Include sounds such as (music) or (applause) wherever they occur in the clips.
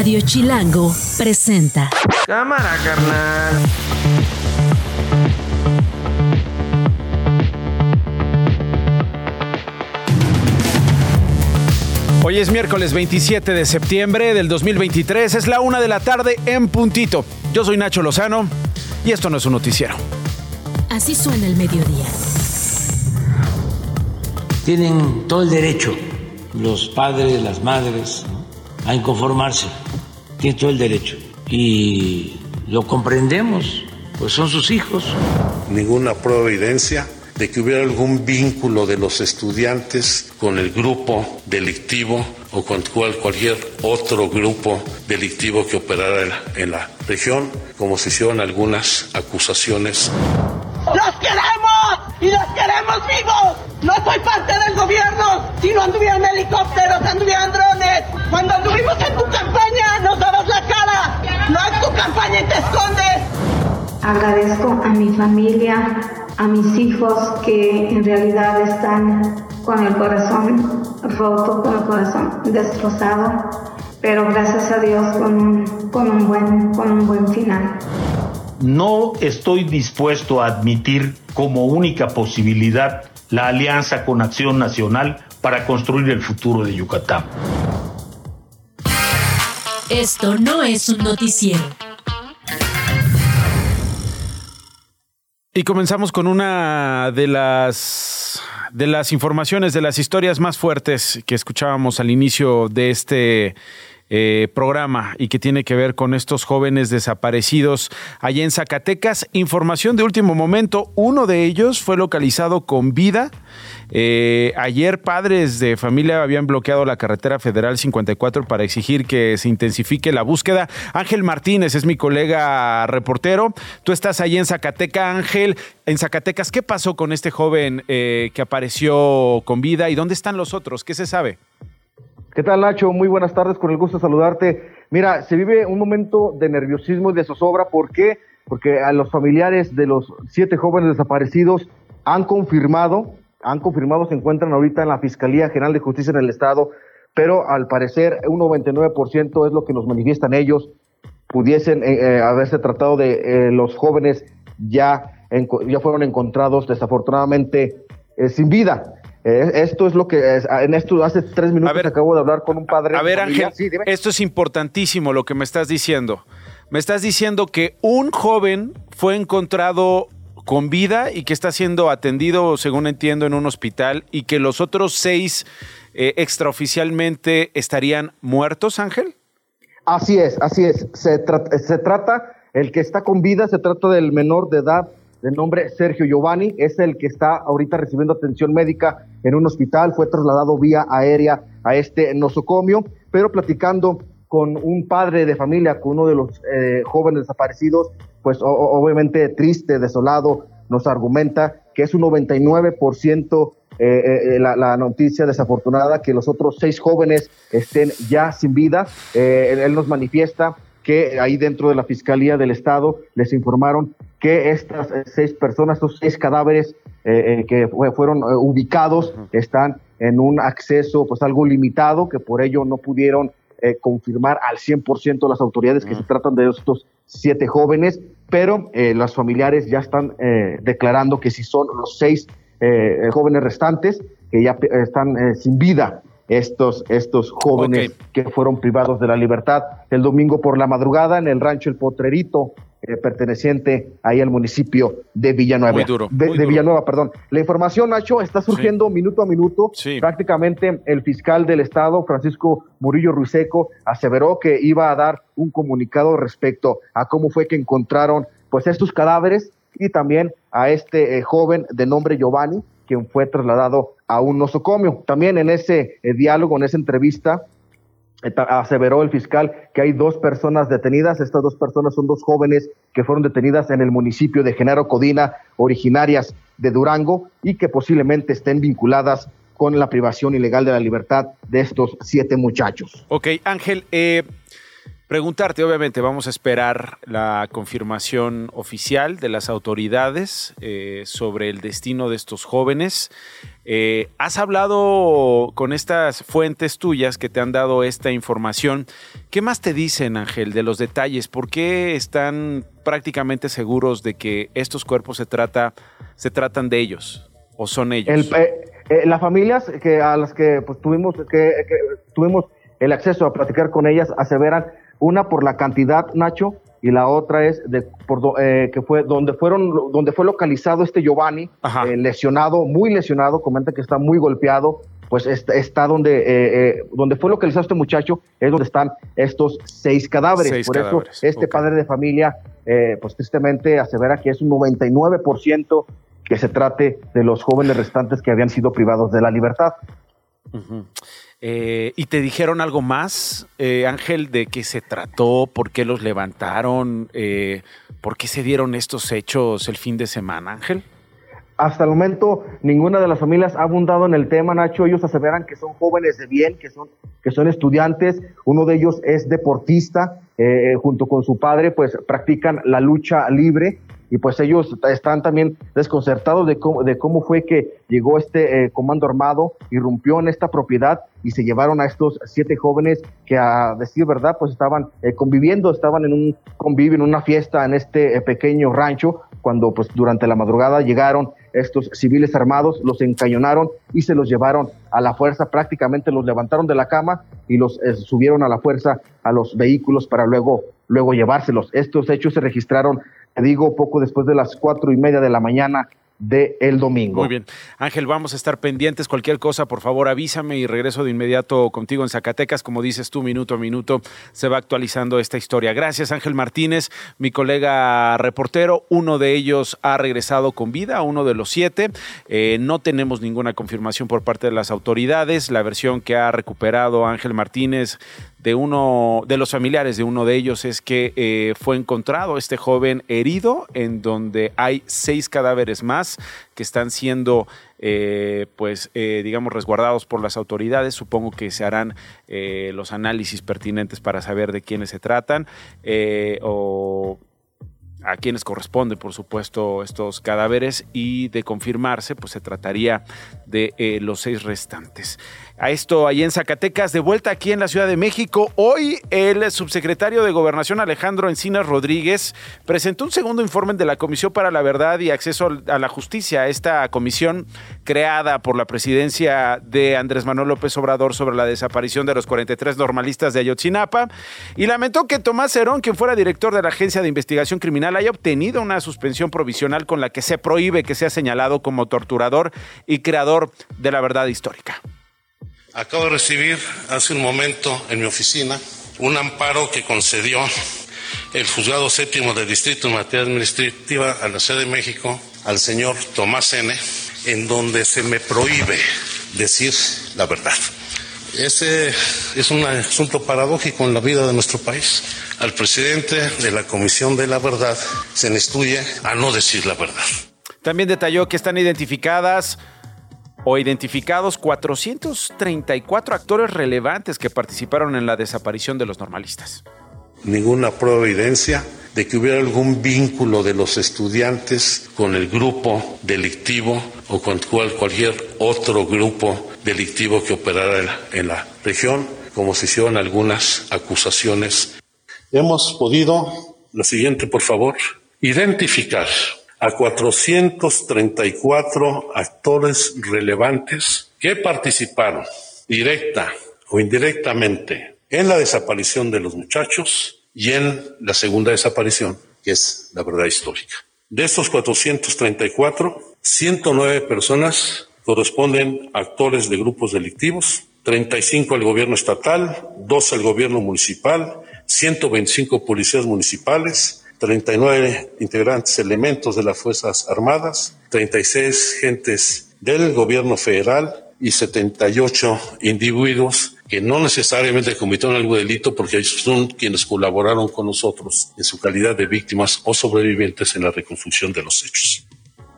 Radio Chilango presenta. Cámara, carnal. Hoy es miércoles 27 de septiembre del 2023, es la una de la tarde en puntito. Yo soy Nacho Lozano y esto no es un noticiero. Así suena el mediodía. Tienen todo el derecho los padres, las madres, a inconformarse. Tienen todo el derecho. Y lo comprendemos, pues son sus hijos. Ninguna evidencia de que hubiera algún vínculo de los estudiantes con el grupo delictivo o con cual, cualquier otro grupo delictivo que operara en la, en la región, como se hicieron algunas acusaciones. ¡Los queremos! ¡Y los queremos vivos! No soy parte del gobierno. Si no anduvieran helicópteros, anduvieran drones. Cuando anduvimos en tu campaña, nos dabas la cara. No es tu campaña y te escondes. Agradezco a mi familia, a mis hijos que en realidad están con el corazón roto, con el corazón destrozado, pero gracias a Dios con un, con un, buen, con un buen final. No estoy dispuesto a admitir como única posibilidad la alianza con Acción Nacional para construir el futuro de Yucatán. Esto no es un noticiero. Y comenzamos con una de las de las informaciones, de las historias más fuertes que escuchábamos al inicio de este eh, programa y que tiene que ver con estos jóvenes desaparecidos allá en Zacatecas. Información de último momento, uno de ellos fue localizado con vida. Eh, ayer padres de familia habían bloqueado la carretera federal 54 para exigir que se intensifique la búsqueda. Ángel Martínez es mi colega reportero. Tú estás allí en Zacatecas, Ángel. En Zacatecas, ¿qué pasó con este joven eh, que apareció con vida y dónde están los otros? ¿Qué se sabe? ¿Qué tal, Nacho? Muy buenas tardes, con el gusto de saludarte. Mira, se vive un momento de nerviosismo y de zozobra. ¿Por qué? Porque a los familiares de los siete jóvenes desaparecidos han confirmado, han confirmado, se encuentran ahorita en la Fiscalía General de Justicia en el Estado, pero al parecer un 99% es lo que nos manifiestan ellos, pudiesen eh, eh, haberse tratado de eh, los jóvenes ya, ya fueron encontrados desafortunadamente sin vida. Eh, esto es lo que es, en esto hace tres minutos ver, acabo de hablar con un padre. A ver. Ángel, sí, esto es importantísimo lo que me estás diciendo. Me estás diciendo que un joven fue encontrado con vida y que está siendo atendido, según entiendo, en un hospital y que los otros seis eh, extraoficialmente estarían muertos, Ángel. Así es, así es. Se, tra se trata, el que está con vida, se trata del menor de edad de nombre Sergio Giovanni, es el que está ahorita recibiendo atención médica en un hospital, fue trasladado vía aérea a este nosocomio, pero platicando con un padre de familia, con uno de los eh, jóvenes desaparecidos, pues obviamente triste, desolado, nos argumenta que es un 99% eh, eh, la, noticia desafortunada que los otros seis jóvenes estén ya sin vida. Él nos manifiesta que ahí dentro de la Fiscalía del Estado les informaron que estas seis personas, estos seis cadáveres eh, eh, que fue, fueron eh, ubicados, están en un acceso pues algo limitado, que por ello no pudieron eh, confirmar al 100% las autoridades uh -huh. que se tratan de estos siete jóvenes, pero eh, los familiares ya están declarando que si son los seis jóvenes restantes que ya están sin vida estos, estos jóvenes okay. que fueron privados de la libertad el domingo por la madrugada en el rancho El Potrerito, eh, perteneciente ahí al municipio de Villanueva. Muy duro, de, muy de duro. Villanueva, perdón. La información, Nacho, está surgiendo sí. minuto a minuto. Sí. Prácticamente el fiscal del estado, Francisco Murillo Ruiseco, aseveró que iba a dar un comunicado respecto a cómo fue que encontraron pues estos cadáveres y también a este eh, joven de nombre Giovanni, quien fue trasladado a un nosocomio. También en ese eh, diálogo, en esa entrevista, aseveró el fiscal que hay dos personas detenidas. Estas dos personas son dos jóvenes que fueron detenidas en el municipio de Genaro Codina, originarias de Durango, y que posiblemente estén vinculadas con la privación ilegal de la libertad de estos siete muchachos. Ok, Ángel, eh, Preguntarte, obviamente, vamos a esperar la confirmación oficial de las autoridades eh, sobre el destino de estos jóvenes. Eh, ¿Has hablado con estas fuentes tuyas que te han dado esta información? ¿Qué más te dicen, Ángel, de los detalles? ¿Por qué están prácticamente seguros de que estos cuerpos se, trata, se tratan de ellos o son ellos? Eh, las familias que, a las que pues, tuvimos, que tuvimos el acceso a platicar con ellas aseveran una por la cantidad, Nacho, y la otra es de por eh, que fue donde fueron donde fue localizado este Giovanni eh, lesionado muy lesionado comenta que está muy golpeado pues está, donde eh, donde fue localizado este muchacho es donde están estos seis cadáveres. Por eso este padre de familia pues tristemente asevera que es un 99% que se trate de los jóvenes restantes que habían sido privados de la libertad eh, ¿Y te dijeron algo más, eh, Ángel, de qué se trató, por qué los levantaron, eh, por qué se dieron estos hechos el fin de semana, Ángel? Hasta el momento, ninguna de las familias ha abundado en el tema, Nacho. Ellos aseveran que son jóvenes de bien, que son, que son estudiantes. Uno de ellos es deportista. junto con su padre, pues practican la lucha libre y pues ellos están también desconcertados de cómo, de cómo fue que llegó este eh, comando armado, irrumpió en esta propiedad y se llevaron a estos siete jóvenes que a decir verdad pues estaban eh, conviviendo, estaban en un convivio, en una fiesta en este eh, pequeño rancho, cuando pues durante la madrugada llegaron estos civiles armados, los encañonaron y se los llevaron a la fuerza, prácticamente los levantaron de la cama y los subieron a la fuerza a los vehículos para luego, luego llevárselos. Estos hechos se registraron digo, poco después de las cuatro y media de la mañana de el domingo. Muy bien. Ángel, vamos a estar pendientes. Cualquier cosa, por favor, avísame y regreso de inmediato contigo en Zacatecas. Como dices tú, minuto a minuto se va actualizando esta historia. Gracias, Ángel Martínez, mi colega reportero. Uno de ellos ha regresado con vida, uno de los siete. Eh, no tenemos ninguna confirmación por parte de las autoridades. La versión que ha recuperado Ángel Martínez de uno de los familiares de uno de ellos es que eh, fue encontrado este joven herido en donde hay seis cadáveres más que están siendo eh, pues eh, digamos resguardados por las autoridades. Supongo que se harán los análisis pertinentes para saber de quiénes se tratan o a quienes corresponden, por supuesto, estos cadáveres y de confirmarse, pues se trataría de los seis restantes a esto ahí en Zacatecas, de vuelta aquí en la Ciudad de México. Hoy el subsecretario de Gobernación Alejandro Encinas Rodríguez presentó un segundo informe de la Comisión para la Verdad y Acceso a la Justicia, esta comisión creada por la presidencia de Andrés Manuel López Obrador sobre la desaparición de los 43 normalistas de Ayotzinapa, y lamentó que Tomás Herón, quien fuera director de la Agencia de Investigación Criminal, haya obtenido una suspensión provisional con la que se prohíbe que sea señalado como torturador y creador de la verdad histórica. Acabo de recibir hace un momento en mi oficina un amparo que concedió el juzgado séptimo del distrito en materia administrativa a la Ciudad de México al señor Tomás N., en donde se me prohíbe decir la verdad. Ese es un asunto paradójico en la vida de nuestro país. Al presidente de la Comisión de la Verdad se le instruye a no decir la verdad. También detalló que están identificadas o identificados 434 actores relevantes que participaron en la desaparición de los normalistas. Ninguna prueba evidencia de que hubiera algún vínculo de los estudiantes con el grupo delictivo o con cualquier otro grupo delictivo que operara en la región, como se hicieron algunas acusaciones. Hemos podido, la siguiente por favor, identificar a 434 actores relevantes que participaron directa o indirectamente en la desaparición de los muchachos y en la segunda desaparición, que es la verdad histórica. De estos 434, 109 personas corresponden a actores de grupos delictivos, 35 al gobierno estatal, 2 al gobierno municipal, 125 policías municipales, 39 integrantes elementos de las Fuerzas Armadas, 36 gentes del gobierno federal y 78 individuos que no necesariamente cometieron algún delito porque son quienes colaboraron con nosotros en su calidad de víctimas o sobrevivientes en la reconstrucción de los hechos.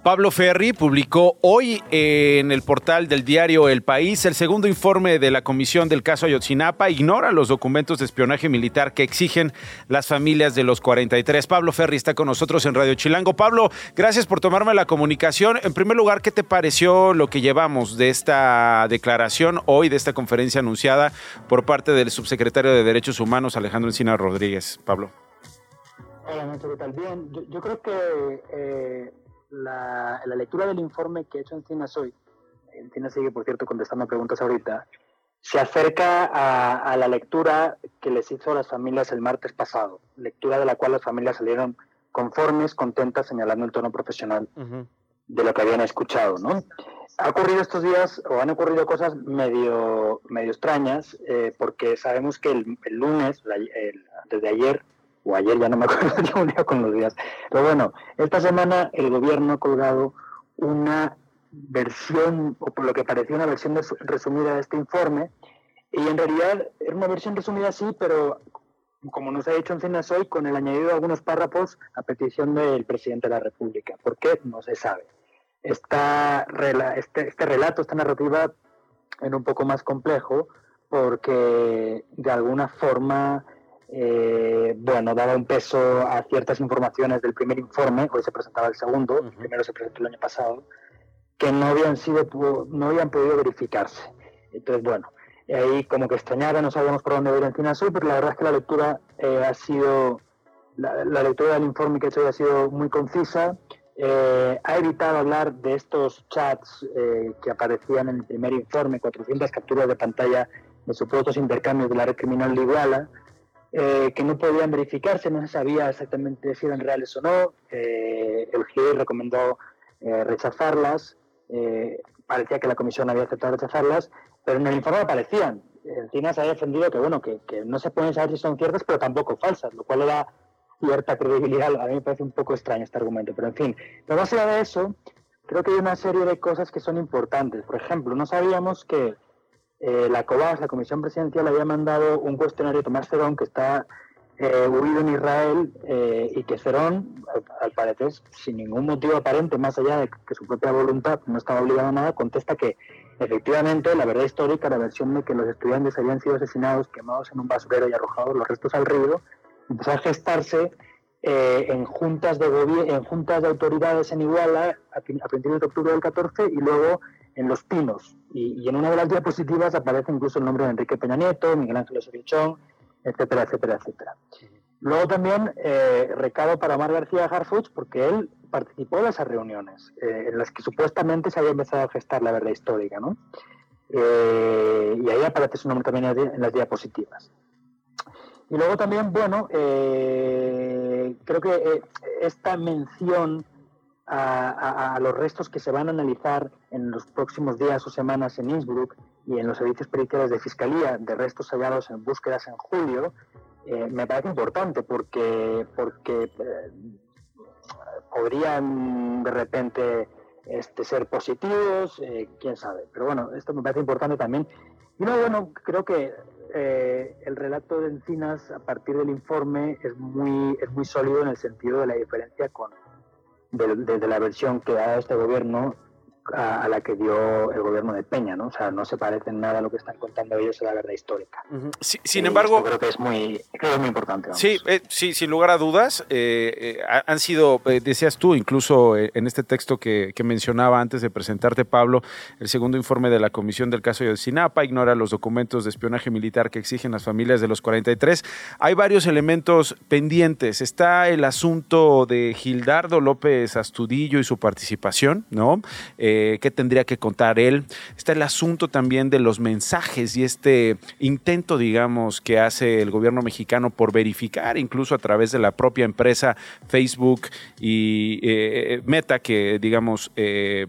Pablo Ferri publicó hoy en el portal del diario El País el segundo informe de la comisión del caso Ayotzinapa. Ignora los documentos de espionaje militar que exigen las familias de los 43. Pablo Ferri está con nosotros en Radio Chilango. Pablo, gracias por tomarme la comunicación. En primer lugar, ¿qué te pareció lo que llevamos de esta declaración hoy, de esta conferencia anunciada por parte del subsecretario de Derechos Humanos, Alejandro Encina Rodríguez? Pablo. Hola, ¿qué tal? Bien, yo, creo que... Eh, la, lectura del informe que he hecho Encinas hoy, Encinas sigue, por cierto, contestando preguntas ahorita, se acerca a, la lectura que les hizo a las familias el martes pasado, lectura de la cual las familias salieron conformes, contentas, señalando el tono profesional de lo que habían escuchado, ¿no? Ha ocurrido estos días, o han ocurrido cosas medio, medio extrañas, eh, porque sabemos que el, lunes, desde ayer, o ayer ya no me acuerdo, yo un día con los días. Pero bueno, esta semana el gobierno ha colgado una versión, o por lo que parecía una versión resumida de este informe, y en realidad era una versión resumida sí, pero como nos ha dicho Encinas hoy, con el añadido de algunos párrafos a petición del presidente de la República. ¿Por qué? No se sabe. Esta, este, este relato, esta narrativa, era un poco más complejo porque de alguna forma eh, bueno, daba un peso a ciertas informaciones del primer informe, hoy se presentaba el segundo, el primero se presentó el año pasado, que no habían sido, no habían podido verificarse. Entonces, bueno, ahí como que extrañaba, no sabíamos por dónde ir en Azul, pero la verdad es que la lectura eh, ha sido, la, lectura del informe que he hecho ha sido muy concisa, eh, ha evitado hablar de estos chats que aparecían en el primer informe, 400 capturas de pantalla de supuestos intercambios de la red criminal de Iguala, eh, que no podían verificarse, no se sabía exactamente si eran reales o no. Eh, el GIE recomendó eh, rechazarlas, parecía que la comisión había aceptado rechazarlas, pero en el informe aparecían. Encima se había defendido que, bueno, que, no se pueden saber si son ciertas, pero tampoco falsas, lo cual le da cierta credibilidad. A mí me parece un poco extraño este argumento, pero en fin. Pero más allá de eso, creo que hay una serie de cosas que son importantes. Por ejemplo, no sabíamos que eh, la COBAS, la Comisión Presidencial, había mandado un cuestionario a Tomás Cerón, que está eh, huido en Israel, eh, y que Cerón, al, parecer, sin ningún motivo aparente, más allá de que su propia voluntad no estaba obligado a nada, contesta que efectivamente la verdad histórica, la versión de que los estudiantes habían sido asesinados, quemados en un basurero y arrojados los restos al río, empezó a gestarse en juntas de en juntas de autoridades en Iguala a principios de octubre del 14 y luego en Los Pinos. Y, en una de las diapositivas aparece incluso el nombre de Enrique Peña Nieto, Miguel Ángel Osorio etcétera, etcétera, etcétera. Luego también eh, recado para Omar García Harfuch, porque él participó de esas reuniones eh, en las que supuestamente se había empezado a gestar la verdad histórica, ¿no? Eh, y ahí aparece su nombre también en las diapositivas. Y luego también, bueno, creo que esta mención a, los restos que se van a analizar en los próximos días o semanas en Innsbruck y en los servicios periciales de Fiscalía de restos hallados en búsquedas en julio, eh, me parece importante porque, porque eh, podrían de repente este, ser positivos, eh, quién sabe. Pero bueno, esto me parece importante también. Y no, bueno, creo que el relato de Encinas a partir del informe es muy, es muy sólido en el sentido de la diferencia con, de, la versión que da este gobierno a, la que dio el gobierno de Peña, ¿no? O sea, no se parecen nada a lo que están contando ellos a la verdad histórica. sin embargo... Creo que es muy, creo muy importante. Sí, eh, sí, sin lugar a dudas. Eh, eh, han sido, decías tú, incluso en este texto que, mencionaba antes de presentarte, Pablo, el segundo informe de la Comisión del caso de Sinapa ignora los documentos de espionaje militar que exigen las familias de los 43. Hay varios elementos pendientes. Está el asunto de Gildardo López Astudillo y su participación, ¿no? Eh, qué tendría que contar él. Está el asunto también de los mensajes y este intento, digamos, que hace el gobierno mexicano por verificar, incluso a través de la propia empresa Facebook y eh, Meta, que, digamos, eh,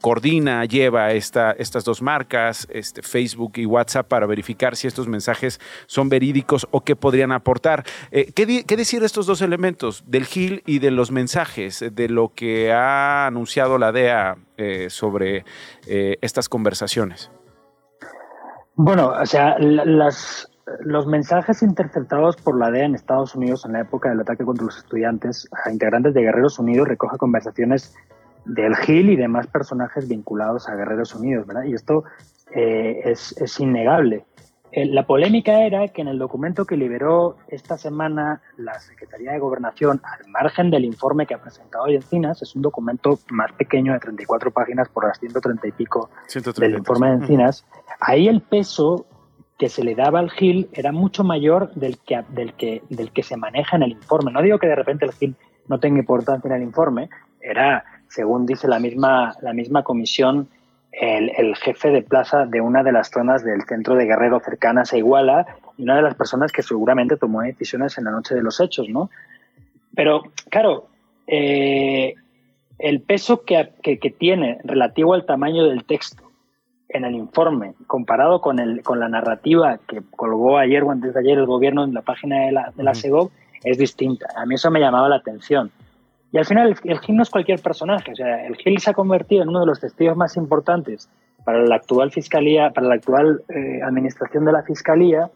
coordina, lleva esta, estas dos marcas, este, Facebook y WhatsApp, para verificar si estos mensajes son verídicos o qué podrían aportar. Eh, ¿qué, ¿qué, decir de estos dos elementos, del GIL y de los mensajes, de lo que ha anunciado la DEA eh, sobre eh, estas conversaciones? Bueno, o sea, los mensajes interceptados por la DEA en Estados Unidos en la época del ataque contra los estudiantes a integrantes de Guerreros Unidos recoge conversaciones del Gil y demás personajes vinculados a Guerreros Unidos, ¿verdad? Y esto eh, es, es, innegable. Eh, la polémica era que en el documento que liberó esta semana la Secretaría de Gobernación, al margen del informe que ha presentado hoy Encinas, es un documento más pequeño de 34 páginas por las 130 y pico del informe de Encinas, ahí el peso que se le daba al GIL era mucho mayor del que, del, que, del que se maneja en el informe. No digo que de repente el GIL no tenga importancia en el informe, era, según dice la misma, la misma comisión, el, el, jefe de plaza de una de las zonas del centro de Guerrero cercanas a Iguala y una de las personas que seguramente tomó decisiones en la noche de los hechos, ¿no? Pero, claro, eh, el peso que, que, que, tiene relativo al tamaño del texto en el informe, comparado con, el, con la narrativa que colgó ayer o antes de ayer el gobierno en la página de la, de la es distinta. A mí eso me llamaba la atención. Y al final el, el, Gil no es cualquier personaje, o sea, el Gil se ha convertido en uno de los testigos más importantes para la actual fiscalía, para la actual eh, administración de la fiscalía.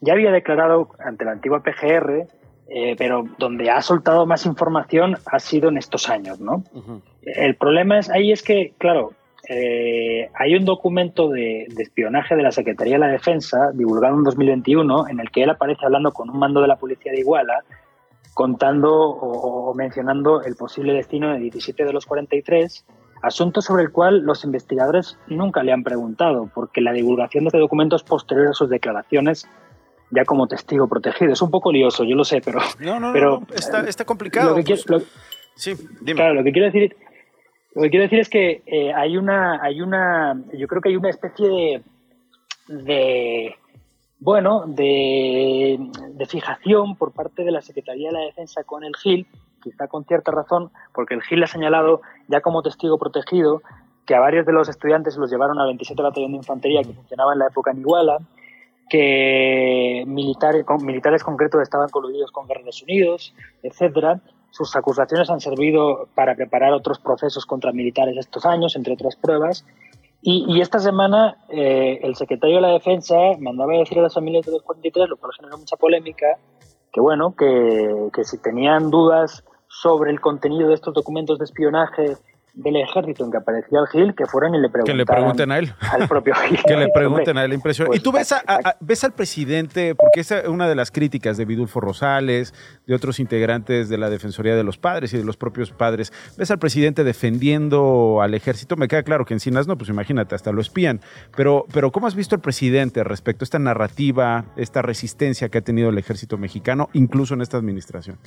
Ya había declarado ante la antigua PGR, eh, pero donde ha soltado más información ha sido en estos años, ¿no? Uh -huh. El problema es ahí es que, claro, eh, hay un documento de, de, espionaje de la Secretaría de la Defensa divulgado en 2021 en el que él aparece hablando con un mando de la policía de Iguala contando o, o, mencionando el posible destino de 17 de los 43, asunto sobre el cual los investigadores nunca le han preguntado, porque la divulgación de este documento es posterior a sus declaraciones ya como testigo protegido. Es un poco lioso, yo lo sé, pero... No, no, pero, no, está, está, complicado. Lo que, quiero, lo, sí, dime. Claro, lo que quiero decir... Lo que quiero decir es que eh, hay una, hay una, yo creo que hay una especie de, de bueno, de, fijación por parte de la Secretaría de la Defensa con el GIL, quizá con cierta razón, porque el GIL ha señalado ya como testigo protegido que a varios de los estudiantes los llevaron al 27 Batallón de Infantería que funcionaba en la época en Iguala, que militares, militares concretos estaban coludidos con Guerreros Unidos, etcétera. Sus acusaciones han servido para preparar otros procesos contra militares estos años, entre otras pruebas, y, y, esta semana eh, el secretario de la Defensa mandaba a decir a las familias de los 43, lo cual generó mucha polémica, que bueno, que, que si tenían dudas sobre el contenido de estos documentos de espionaje del ejército en que aparecía el Gil, que fueran y le preguntaran. Que le pregunten a él. Al propio (laughs) Gil. que le pregunten a él, impresión. Pues, y tú ves, a, a, ves al presidente, porque esa es una de las críticas de Vidulfo Rosales, de otros integrantes de la Defensoría de los Padres y de los propios padres. Ves al presidente defendiendo al ejército. Me queda claro que Encinas no, pues imagínate, hasta lo espían. Pero, pero ¿cómo has visto al presidente respecto a esta narrativa, esta resistencia que ha tenido el ejército mexicano, incluso en esta administración?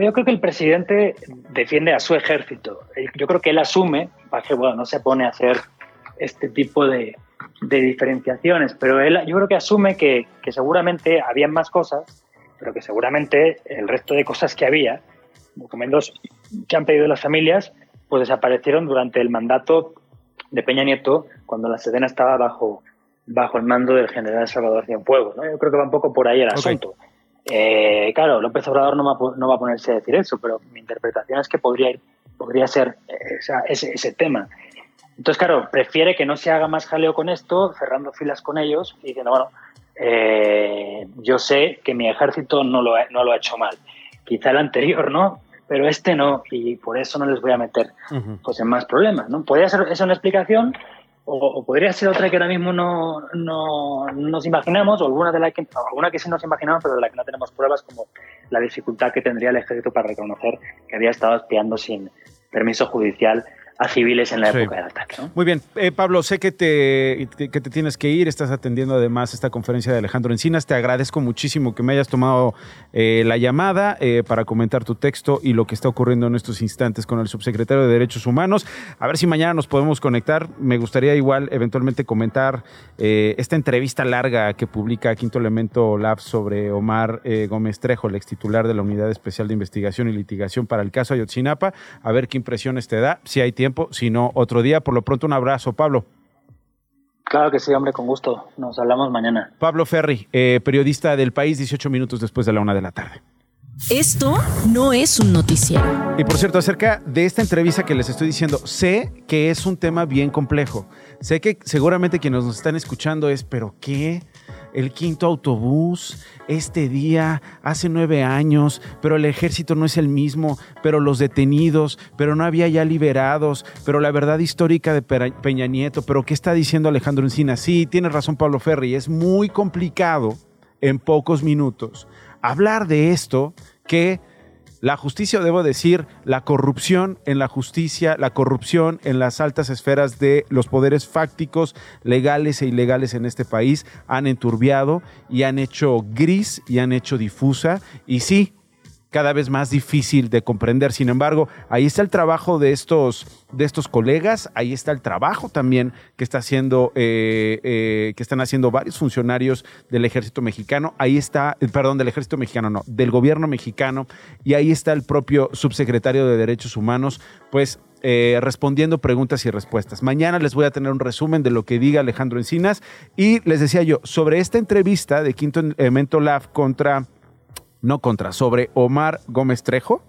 Yo creo que el presidente defiende a su ejército. Yo creo que él asume, que bueno, no se pone a hacer este tipo de, de diferenciaciones, pero él, yo creo que asume que, que, seguramente habían más cosas, pero que seguramente el resto de cosas que había, documentos que han pedido las familias, pues desaparecieron durante el mandato de Peña Nieto, cuando la Sedena estaba bajo, bajo el mando del general Salvador Cienfuegos. ¿no? Yo creo que va un poco por ahí el okay. Eh, claro, López Obrador no va, no va, a ponerse a decir eso, pero mi interpretación es que podría, ir, podría ser esa, ese, ese, tema. Entonces, claro, prefiere que no se haga más jaleo con esto, cerrando filas con ellos y diciendo, bueno, eh, yo sé que mi ejército no lo, ha, no lo ha hecho mal. Quizá el anterior, ¿no? Pero este no, y por eso no les voy a meter uh -huh. pues, en más problemas, ¿no? Podría ser esa una explicación, o, podría ser otra que ahora mismo no, no, nos imaginamos, o alguna, de la que, o alguna que sí nos imaginamos, pero de la que no tenemos pruebas, como la dificultad que tendría el ejército para reconocer que había estado espiando sin permiso judicial a civiles en la sí. época del ataque. ¿no? Muy bien, eh, Pablo, sé que te, que te tienes que ir, estás atendiendo además esta conferencia de Alejandro Encinas, te agradezco muchísimo que me hayas tomado eh, la llamada eh, para comentar tu texto y lo que está ocurriendo en estos instantes con el subsecretario de Derechos Humanos. A ver si mañana nos podemos conectar, me gustaría igual eventualmente comentar eh, esta entrevista larga que publica Quinto Elemento Lab sobre Omar Gómez Trejo, el ex titular de la Unidad Especial de Investigación y Litigación para el caso Ayotzinapa, a ver qué impresiones te da, si hay tiempo tiempo, sino otro día. Por lo pronto, un abrazo, Pablo. Claro que sí, hombre, con gusto. Nos hablamos mañana. Pablo Ferri, eh, periodista del país, 18 minutos después de la una de la tarde. Esto no es un noticiero. Y por cierto, acerca de esta entrevista que les estoy diciendo, sé que es un tema bien complejo. Sé que seguramente quienes nos están escuchando es, pero ¿qué? El quinto autobús, este día, hace nueve años, pero el ejército no es el mismo, pero los detenidos, pero no había ya liberados, pero la verdad histórica de Peña Nieto, pero ¿qué está diciendo Alejandro Encina? Sí, tiene razón Pablo Ferri, es muy complicado en pocos minutos hablar de esto que la justicia, debo decir, la corrupción en la justicia, la corrupción en las altas esferas de los poderes fácticos, legales e ilegales en este país, han enturbiado y han hecho gris y han hecho difusa. Y sí, cada vez más difícil de comprender. Sin embargo, ahí está el trabajo de estos, de estos colegas, ahí está el trabajo también que está haciendo, eh, eh, que están haciendo varios funcionarios del ejército mexicano, ahí está, eh, perdón, del ejército mexicano, no, del gobierno mexicano, y ahí está el propio subsecretario de Derechos Humanos, pues respondiendo preguntas y respuestas. Mañana les voy a tener un resumen de lo que diga Alejandro Encinas y les decía yo, sobre esta entrevista de Quinto Elemento Lab contra no contra, sobre Omar Gómez Trejo.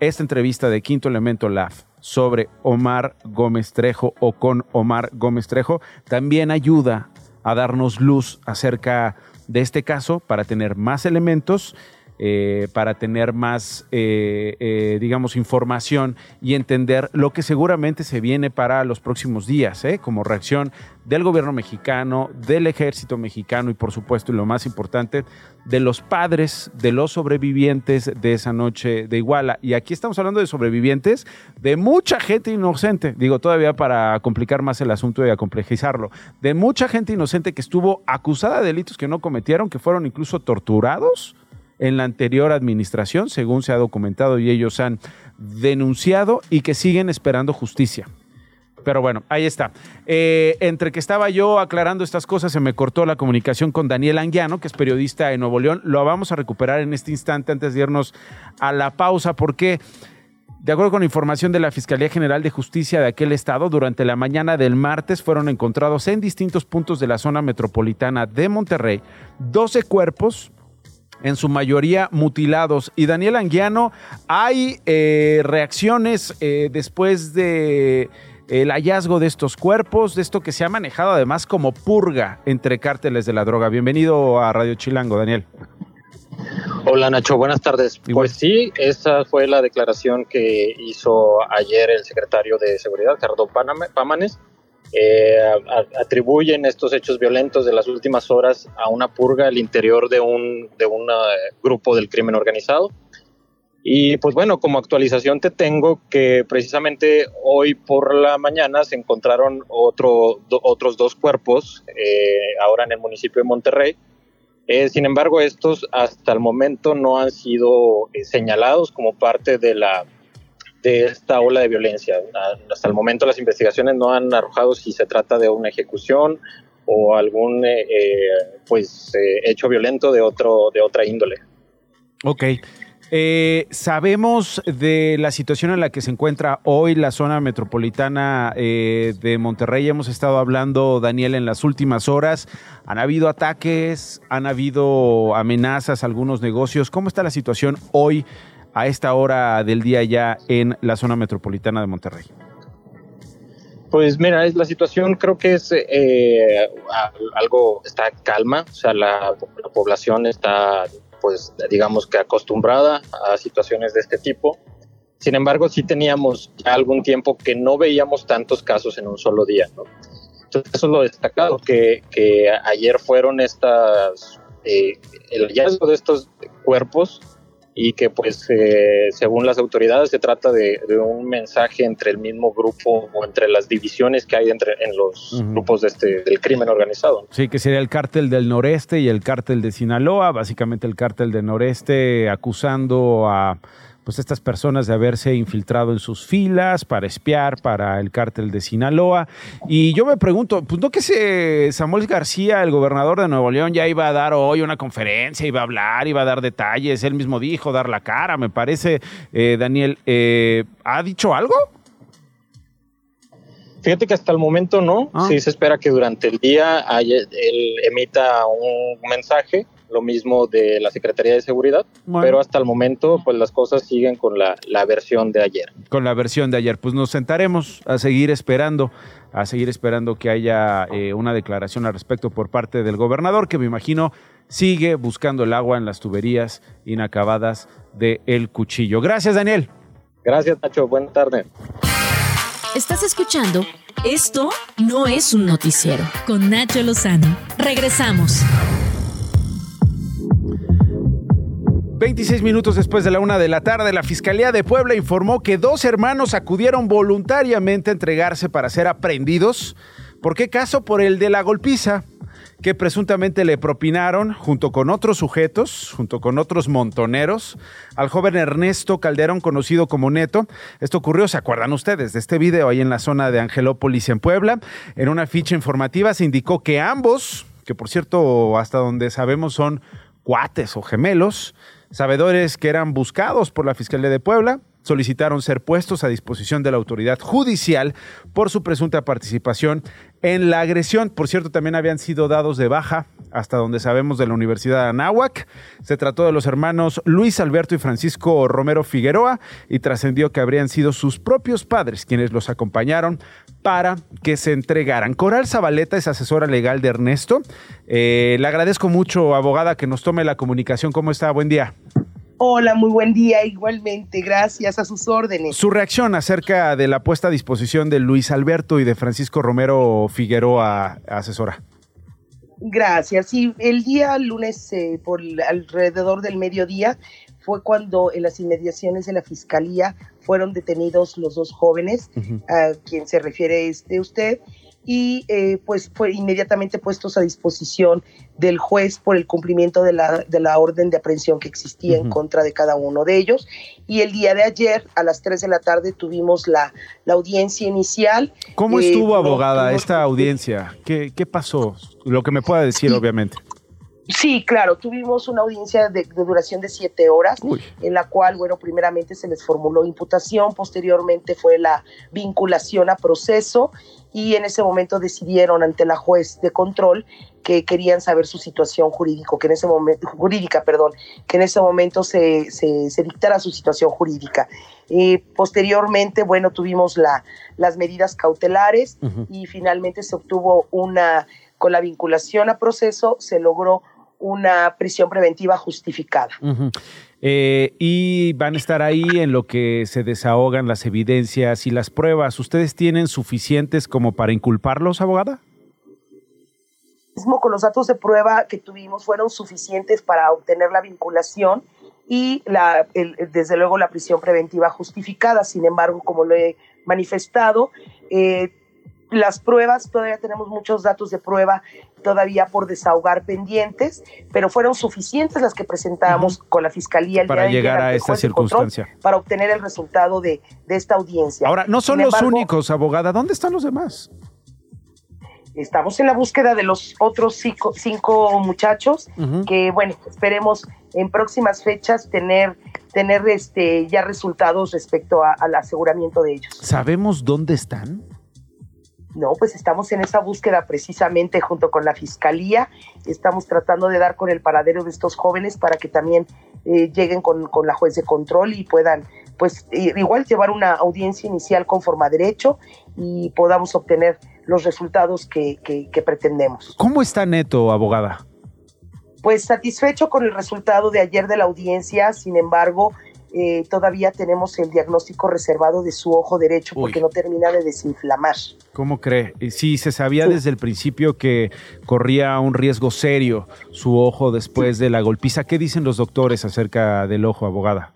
Esta entrevista de Quinto Elemento Lab sobre Omar Gómez Trejo o con Omar Gómez Trejo también ayuda a darnos luz acerca de este caso para tener más elementos eh, para tener más, eh, eh, digamos, información y entender lo que seguramente se viene para los próximos días, como reacción del gobierno mexicano, del ejército mexicano y por supuesto, y lo más importante, de los padres de los sobrevivientes de esa noche de Iguala. Y aquí estamos hablando de sobrevivientes de mucha gente inocente, digo todavía para complicar más el asunto y a complejizarlo, de mucha gente inocente que estuvo acusada de delitos que no cometieron, que fueron incluso torturados en la anterior administración, según se ha documentado y ellos han denunciado y que siguen esperando justicia. Pero bueno, ahí está. Eh, entre que estaba yo aclarando estas cosas, se me cortó la comunicación con Daniel Anguiano, que es periodista en Nuevo León. Lo vamos a recuperar en este instante antes de irnos a la pausa, porque de acuerdo con información de la Fiscalía General de Justicia de aquel estado, durante la mañana del martes fueron encontrados en distintos puntos de la zona metropolitana de Monterrey 12 cuerpos en su mayoría mutilados. Y Daniel Anguiano, hay eh, reacciones eh, después de el hallazgo de estos cuerpos, de esto que se ha manejado además como purga entre cárteles de la droga. Bienvenido a Radio Chilango, Daniel. Hola Nacho, buenas tardes. Pues sí, esa fue la declaración que hizo ayer el secretario de Seguridad, Gerardo Pámanes, eh, atribuyen estos hechos violentos de las últimas horas a una purga al interior de un, de un eh, grupo del crimen organizado. Y pues bueno, como actualización te tengo que precisamente hoy por la mañana se encontraron otro, otros dos cuerpos, eh, ahora en el municipio de Monterrey. sin embargo, estos hasta el momento no han sido señalados como parte de la, de esta ola de violencia. Hasta el momento las investigaciones no han arrojado si se trata de una ejecución o algún eh, eh, pues eh, hecho violento de otro de otra índole. Ok. sabemos de la situación en la que se encuentra hoy la zona metropolitana de Monterrey. Hemos estado hablando, Daniel, en las últimas horas. Han habido ataques, han habido amenazas a algunos negocios. ¿Cómo está la situación hoy a esta hora del día ya en la zona metropolitana de Monterrey? Pues mira, es la situación creo que es eh, algo, está calma, o sea, la, población está, pues, digamos que acostumbrada a situaciones de este tipo. Sin embargo, sí teníamos algún tiempo que no veíamos tantos casos en un solo día, ¿no? Entonces, eso es lo destacado, que, que ayer fueron estas, eh, el hallazgo de estos cuerpos y que pues eh, según las autoridades se trata de, un mensaje entre el mismo grupo o entre las divisiones que hay entre en los grupos de este, del crimen organizado. Sí, que sería el cártel del noreste y el cártel de Sinaloa, básicamente el cártel del noreste acusando a pues estas personas de haberse infiltrado en sus filas para espiar para el cártel de Sinaloa. Y yo me pregunto, pues no que se Samuel García, el gobernador de Nuevo León, ya iba a dar hoy una conferencia, iba a hablar, iba a dar detalles, él mismo dijo, dar la cara, me parece, eh, Daniel, eh, ¿ha dicho algo? Fíjate que hasta el momento no, ah. sí se espera que durante el día él emita un mensaje lo mismo de la Secretaría de Seguridad, Bueno. pero hasta el momento pues las cosas siguen con la, la versión de ayer. Con la versión de ayer. Pues nos sentaremos a seguir esperando, a seguir esperando que haya eh, una declaración al respecto por parte del gobernador, que me imagino sigue buscando el agua en las tuberías inacabadas de El Cuchillo. Gracias, Daniel. Gracias, Nacho. Buenas tardes. Estás escuchando Esto no es un noticiero con Nacho Lozano. Regresamos. 26 minutos después de la una de la tarde, la Fiscalía de Puebla informó que dos hermanos acudieron voluntariamente a entregarse para ser aprendidos. ¿Por qué caso? Por el de la golpiza, que presuntamente le propinaron, junto con otros sujetos, junto con otros montoneros, al joven Ernesto Calderón, conocido como Neto. Esto ocurrió, ¿se acuerdan ustedes de este video ahí en la zona de Angelópolis, en Puebla? En una ficha informativa se indicó que ambos, que por cierto, hasta donde sabemos son cuates o gemelos, sabedores que eran buscados por la Fiscalía de Puebla, solicitaron ser puestos a disposición de la autoridad judicial por su presunta participación en la agresión. Por cierto, también habían sido dados de baja, hasta donde sabemos, de la Universidad de Anáhuac. Se trató de los hermanos Luis Alberto y Francisco Romero Figueroa y trascendió que habrían sido sus propios padres quienes los acompañaron para que se entregaran. Coral Zabaleta es asesora legal de Ernesto. Eh, le agradezco mucho, abogada, que nos tome la comunicación. ¿Cómo está? Buen día. Hola, muy buen día, igualmente, gracias a sus órdenes. Su reacción acerca de la puesta a disposición de Luis Alberto y de Francisco Romero Figueroa, asesora. Gracias. Sí, el día lunes, eh, por alrededor del mediodía, fue cuando en las inmediaciones de la fiscalía fueron detenidos los dos jóvenes, a quien se refiere este usted, y eh, pues fue inmediatamente puestos a disposición del juez por el cumplimiento de la, de la orden de aprehensión que existía en Ujú. contra de cada uno de ellos. Y el día de ayer, a las 3 de la tarde, tuvimos la, la audiencia inicial. ¿Cómo Eh, estuvo, abogada, tuvimos- esta audiencia? ¿Qué, qué pasó? Lo que me pueda decir, obviamente. Sí, claro, tuvimos una audiencia de, de duración de siete horas, en la cual, bueno, primeramente se les formuló imputación, posteriormente fue la vinculación a proceso y en ese momento decidieron ante la juez de control que querían saber su situación jurídico, que en ese momento, jurídica, perdón, que en ese momento se, se, se dictara su situación jurídica. Eh, posteriormente, bueno, tuvimos la, las medidas cautelares y finalmente se obtuvo una, con la vinculación a proceso, se logró una prisión preventiva justificada. Ujú. Eh, y van a estar ahí en lo que se desahogan las evidencias y las pruebas. ¿Ustedes tienen suficientes como para inculparlos, abogada? con los datos de prueba que tuvimos fueron suficientes para obtener la vinculación y la, el- desde luego la prisión preventiva justificada. Sin embargo, como lo he manifestado, eh, las pruebas, todavía tenemos muchos datos de prueba todavía por desahogar pendientes, pero fueron suficientes las que presentamos con la Fiscalía el Para día llegar a esta circunstancia. para obtener el resultado de, de esta audiencia. Ahora, no son Sin los embargo, únicos, abogada. ¿Dónde están los demás? Estamos en la búsqueda de los otros cinco, cinco muchachos que, bueno, esperemos en próximas fechas tener, tener este, ya resultados respecto a- al aseguramiento de ellos. ¿Sabemos dónde están? No, pues estamos en esa búsqueda precisamente junto con la fiscalía. Estamos tratando de dar con el paradero de estos jóvenes para que también eh, lleguen con, con la juez de control y puedan, pues, igual llevar una audiencia inicial conforme a derecho y podamos obtener los resultados que, que- que pretendemos. ¿Cómo está Neto, abogada? Pues satisfecho con el resultado de ayer de la audiencia, sin embargo, eh, todavía tenemos el diagnóstico reservado de su ojo derecho porque no termina de desinflamar. ¿Cómo cree? Sí, se sabía desde el principio que corría un riesgo serio su ojo después de la golpiza. ¿Qué dicen los doctores acerca del ojo, abogada?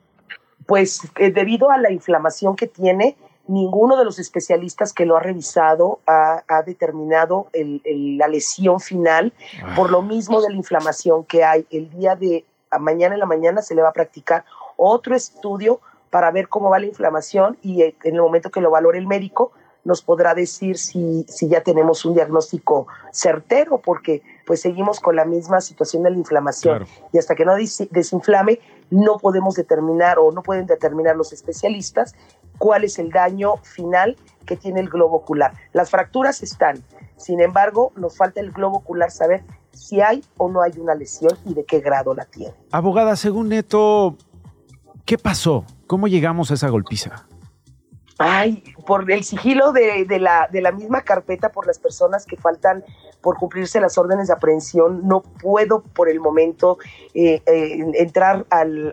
Pues eh, debido a la inflamación que tiene, ninguno de los especialistas que lo ha revisado ha, ha determinado el- el- la lesión final. Por lo mismo de la inflamación que hay, el día de mañana en la mañana se le va a practicar otro estudio para ver cómo va la inflamación y eh, en el momento que lo valore el médico nos podrá decir si, si ya tenemos un diagnóstico certero, porque pues seguimos con la misma situación de la inflamación y hasta que no desinflame no podemos determinar o no pueden determinar los especialistas cuál es el daño final que tiene el globo ocular. Las fracturas están, sin embargo, nos falta el globo ocular saber si hay o no hay una lesión y de qué grado la tiene. Abogada, según Neto, ¿qué pasó? ¿Cómo llegamos a esa golpiza? Ay, por el sigilo de, la, de la misma carpeta, por las personas que faltan por cumplirse las órdenes de aprehensión, no puedo por el momento eh, eh, entrar al,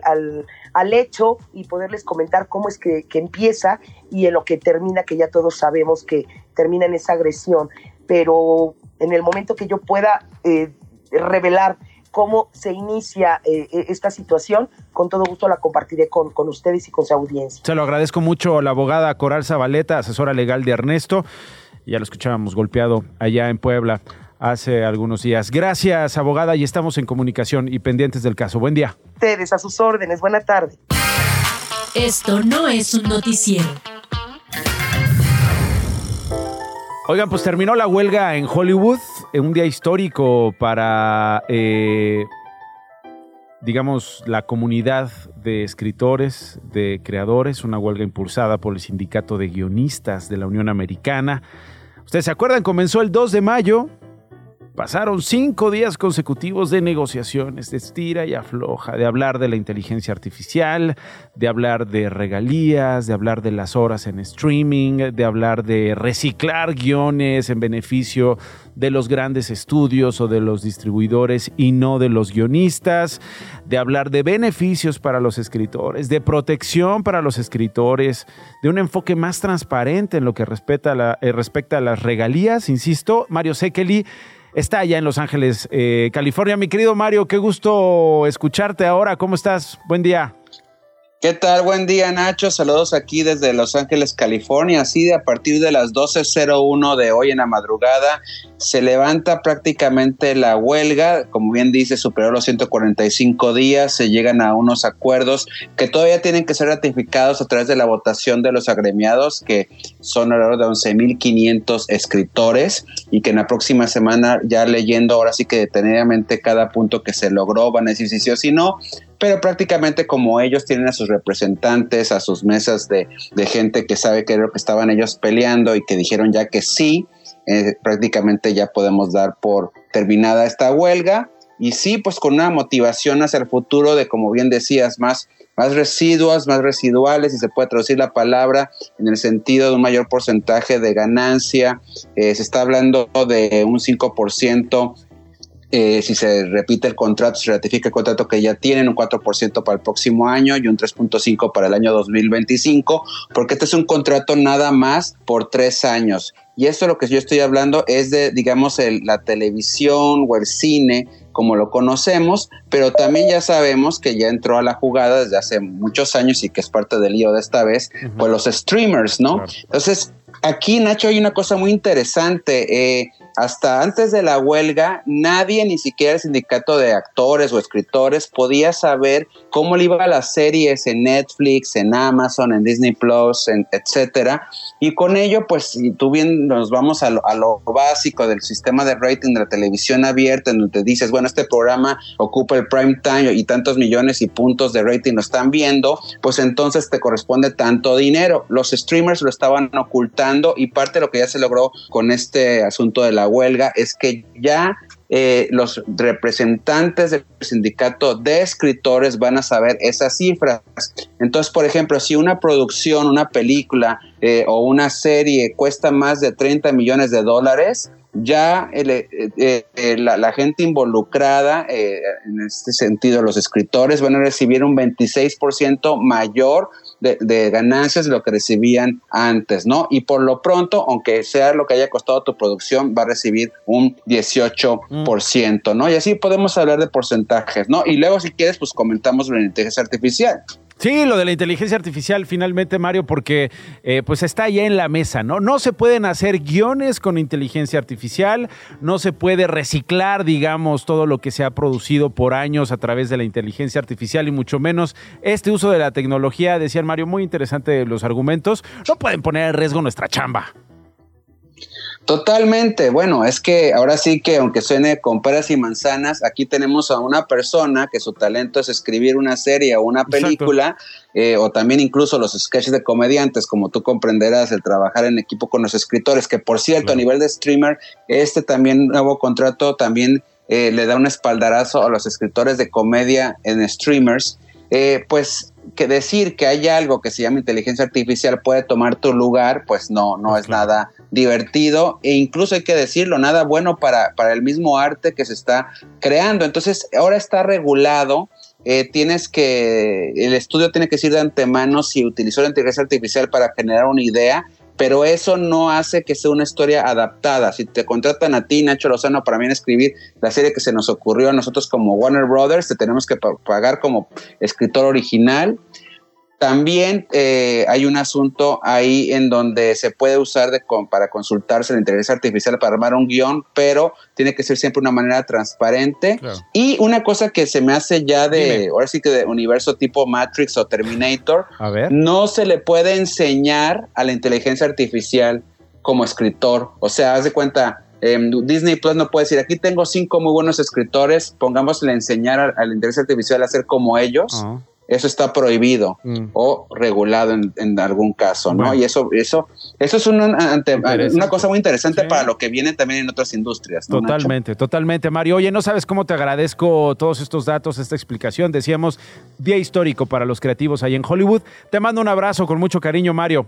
al, hecho y poderles comentar cómo es que, empieza y en lo que termina, que ya todos sabemos que termina en esa agresión. Pero en el momento que yo pueda eh, revelar cómo se inicia eh, e, esta situación, con todo gusto la compartiré con, con, ustedes y con su audiencia. Se lo agradezco mucho a la abogada Coral Zabaleta, asesora legal de Ernesto. Ya lo escuchábamos golpeado allá en Puebla hace algunos días. Gracias, abogada, y estamos en comunicación y pendientes del caso. Buen día. Ustedes, a sus órdenes. Buena tarde. Esto no es un noticiero. Oigan, pues terminó la huelga en Hollywood, en un día histórico para, eh, digamos, la comunidad de escritores, de creadores, una huelga impulsada por el Sindicato de Guionistas de la Unión Americana. Ustedes se acuerdan, comenzó el 2 de mayo, Pasaron cinco días consecutivos de negociaciones, de estira y afloja, de hablar de la inteligencia artificial, de hablar de regalías, de hablar de las horas en streaming, de hablar de reciclar guiones en beneficio de los grandes estudios o de los distribuidores y no de los guionistas, de hablar de beneficios para los escritores, de protección para los escritores, de un enfoque más transparente en lo que respecta a, eh, las regalías, insisto, Mario Sekeli está allá en Los Ángeles, eh, California. Mi querido Mario, qué gusto escucharte ahora. ¿Cómo estás? Buen día. ¿Qué tal? Buen día, Nacho. Saludos aquí desde Los Ángeles, California. Así de a partir de las 12.01 de hoy en la madrugada se levanta prácticamente la huelga. Como bien dice, superó los 145 días. Se llegan a unos acuerdos que todavía tienen que ser ratificados a través de la votación de los agremiados, que son alrededor de 11.500 escritores y que en la próxima semana, ya leyendo ahora sí que detenidamente cada punto que se logró, van a decir si sí o si no pero prácticamente como ellos tienen a sus representantes, a sus mesas de, gente que sabe que era lo que estaban ellos peleando y que dijeron ya que sí, eh, prácticamente ya podemos dar por terminada esta huelga. Y sí, pues con una motivación hacia el futuro de, como bien decías, más, más residuos, más residuales, y se puede traducir la palabra en el sentido de un mayor porcentaje de ganancia. Eh, se está hablando de un 5% eh, si se repite el contrato, se ratifica el contrato que ya tienen, un 4% para el próximo año y un 3.5% para el año 2025, porque este es un contrato nada más por tres años. Y esto lo que yo estoy hablando es de, digamos, la televisión o el cine como lo conocemos, pero también ya sabemos que ya entró a la jugada desde hace muchos años y que es parte del lío de esta vez, pues los streamers, ¿no? Entonces, aquí, Nacho, hay una cosa muy interesante. Eh, hasta antes de la huelga, nadie, ni siquiera el sindicato de actores o escritores, podía saber cómo le iba las series en Netflix, en Amazon, en Disney Plus, en, etcétera. Y con ello, pues, si tú bien nos vamos a lo, básico del sistema de rating de la televisión abierta, en donde dices, bueno, este programa ocupa el prime time y tantos millones y puntos de rating lo están viendo, pues entonces te corresponde tanto dinero. Los streamers lo estaban ocultando y parte de lo que ya se logró con este asunto de la huelga es que ya eh, los representantes del sindicato de escritores van a saber esas cifras. Entonces, por ejemplo, si una producción, una película eh, o una serie cuesta más de 30 millones de dólares, ya eh, la, gente involucrada, en este sentido los escritores, van a recibir un 26% mayor de, ganancias de lo que recibían antes, ¿no? Y por lo pronto, aunque sea lo que haya costado tu producción, va a recibir un 18%, ¿no? Y así podemos hablar de porcentajes, ¿no? Y luego, si quieres, pues comentamos la inteligencia artificial. Sí, lo de la inteligencia artificial finalmente, Mario, porque eh, pues está ya en la mesa, ¿no? No se pueden hacer guiones con inteligencia artificial, no se puede reciclar, digamos, todo lo que se ha producido por años a través de la inteligencia artificial y mucho menos este uso de la tecnología, decía Mario, muy interesante los argumentos, no pueden poner en riesgo nuestra chamba. Totalmente. Bueno, es que ahora sí que aunque suene con peras y manzanas, aquí tenemos a una persona que su talento es escribir una serie o una película, eh, o también incluso los sketches de comediantes, como tú comprenderás, el trabajar en equipo con los escritores, que por cierto, a nivel de streamer, este también nuevo contrato también eh, le da un espaldarazo a los escritores de comedia en streamers, eh, pues que decir que hay algo que se llama inteligencia artificial puede tomar tu lugar, pues no, no es nada divertido e incluso hay que decirlo, nada bueno para, para el mismo arte que se está creando. Entonces, ahora está regulado. Eh, tienes que, el estudio tiene que decir de antemano si utilizó la inteligencia artificial para generar una idea pero eso no hace que sea una historia adaptada. Si te contratan a ti, Nacho Lozano, para mí escribir la serie que se nos ocurrió a nosotros como Warner Brothers, te tenemos que pagar como escritor original también eh, hay un asunto ahí en donde se puede usar de, para consultarse la inteligencia artificial para armar un guion, pero tiene que ser siempre una manera transparente. Y una cosa que se me hace ya de, ahora sí que de universo tipo Matrix o Terminator, no se le puede enseñar a la inteligencia artificial como escritor. O sea, haz de cuenta, em, Disney Plus no puede decir, aquí tengo cinco muy buenos escritores, pongámosle a enseñar a, la inteligencia artificial a ser como ellos eso está prohibido mm. o regulado en, algún caso, ¿no? Y eso, eso, eso es una, una cosa muy interesante para lo que viene también en otras industrias. totalmente, totalmente, Mario. Oye, no sabes cómo te agradezco todos estos datos, esta explicación. Decíamos, día histórico para los creativos ahí en Hollywood. Te mando un abrazo con mucho cariño, Mario.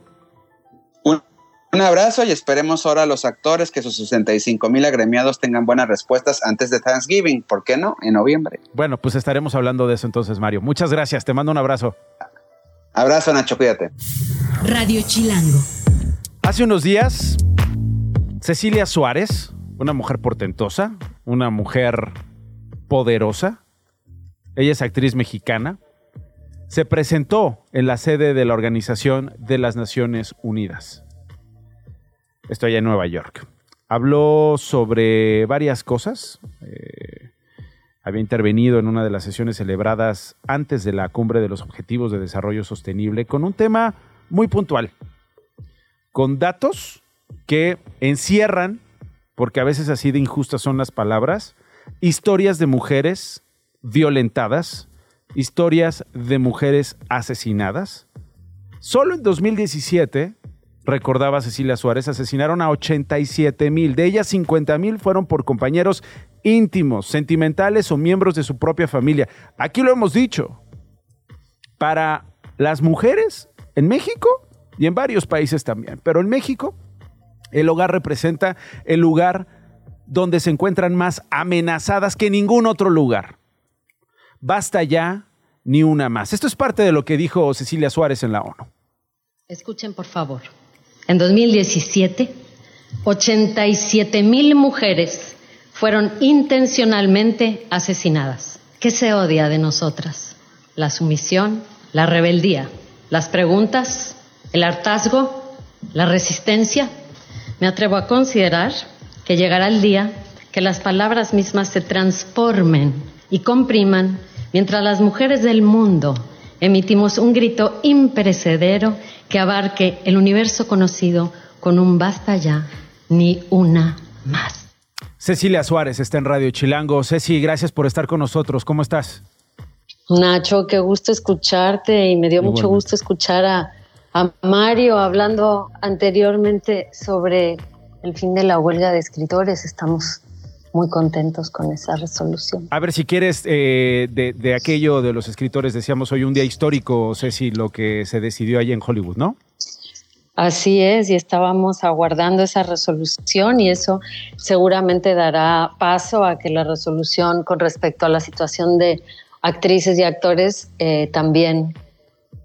Un abrazo y esperemos ahora a los actores que sus 65 mil agremiados tengan buenas respuestas antes de Thanksgiving. ¿Por qué no? En noviembre. Bueno, pues estaremos hablando de eso entonces, Mario. Muchas gracias. Te mando un abrazo. Abrazo, Nacho. Cuídate. Radio Chilango. Hace unos días, Cecilia Suárez, una mujer portentosa, una mujer poderosa, ella es actriz mexicana, se presentó en la sede de la Organización de las Naciones Unidas. Estoy en Nueva York. Habló sobre varias cosas. Eh, había intervenido en una de las sesiones celebradas antes de la cumbre de los Objetivos de Desarrollo Sostenible con un tema muy puntual, con datos que encierran, porque a veces así de injustas son las palabras, historias de mujeres violentadas, historias de mujeres asesinadas. Solo en 2017 recordaba Cecilia Suárez, asesinaron a 87 mil. De ellas, 50 mil fueron por compañeros íntimos, sentimentales o miembros de su propia familia. Aquí lo hemos dicho. Para las mujeres en México y en varios países también, pero en México el hogar representa el lugar donde se encuentran más amenazadas que ningún otro lugar. Basta ya ni una más. Esto es parte de lo que dijo Cecilia Suárez en la ONU. Escuchen, por favor. En 2017, 87 mil mujeres fueron intencionalmente asesinadas. ¿Qué se odia de nosotras? La sumisión, la rebeldía, las preguntas, el hartazgo, la resistencia. Me atrevo a considerar que llegará el día que las palabras mismas se transformen y compriman mientras las mujeres del mundo emitimos un grito imperecedero que abarque el universo conocido con un basta ya, ni una más. Cecilia Suárez está en Radio Chilango. Ceci, gracias por estar con nosotros. ¿Cómo estás? Nacho, qué gusto escucharte y me dio mucho gusto escuchar a, a Mario hablando anteriormente sobre el fin de la huelga de escritores. Estamos muy contentos con esa resolución. A ver, si quieres, eh, de, aquello de los escritores, decíamos hoy un día histórico, Ceci, lo que se decidió allí en Hollywood, ¿no? Así es, y estábamos aguardando esa resolución y eso seguramente dará paso a que la resolución con respecto a la situación de actrices y actores eh, también